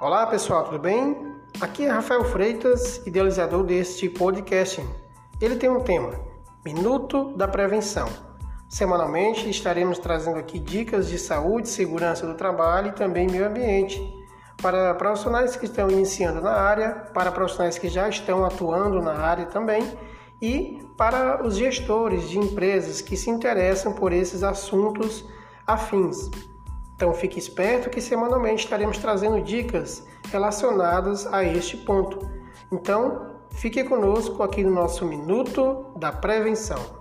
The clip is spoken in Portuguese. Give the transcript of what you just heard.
Olá pessoal, tudo bem? Aqui é Rafael Freitas, idealizador deste podcast. Ele tem um tema: Minuto da Prevenção. Semanalmente estaremos trazendo aqui dicas de saúde, segurança do trabalho e também meio ambiente para profissionais que estão iniciando na área, para profissionais que já estão atuando na área também e para os gestores de empresas que se interessam por esses assuntos afins. Então fique esperto que semanalmente estaremos trazendo dicas relacionadas a este ponto. Então fique conosco aqui no nosso Minuto da Prevenção.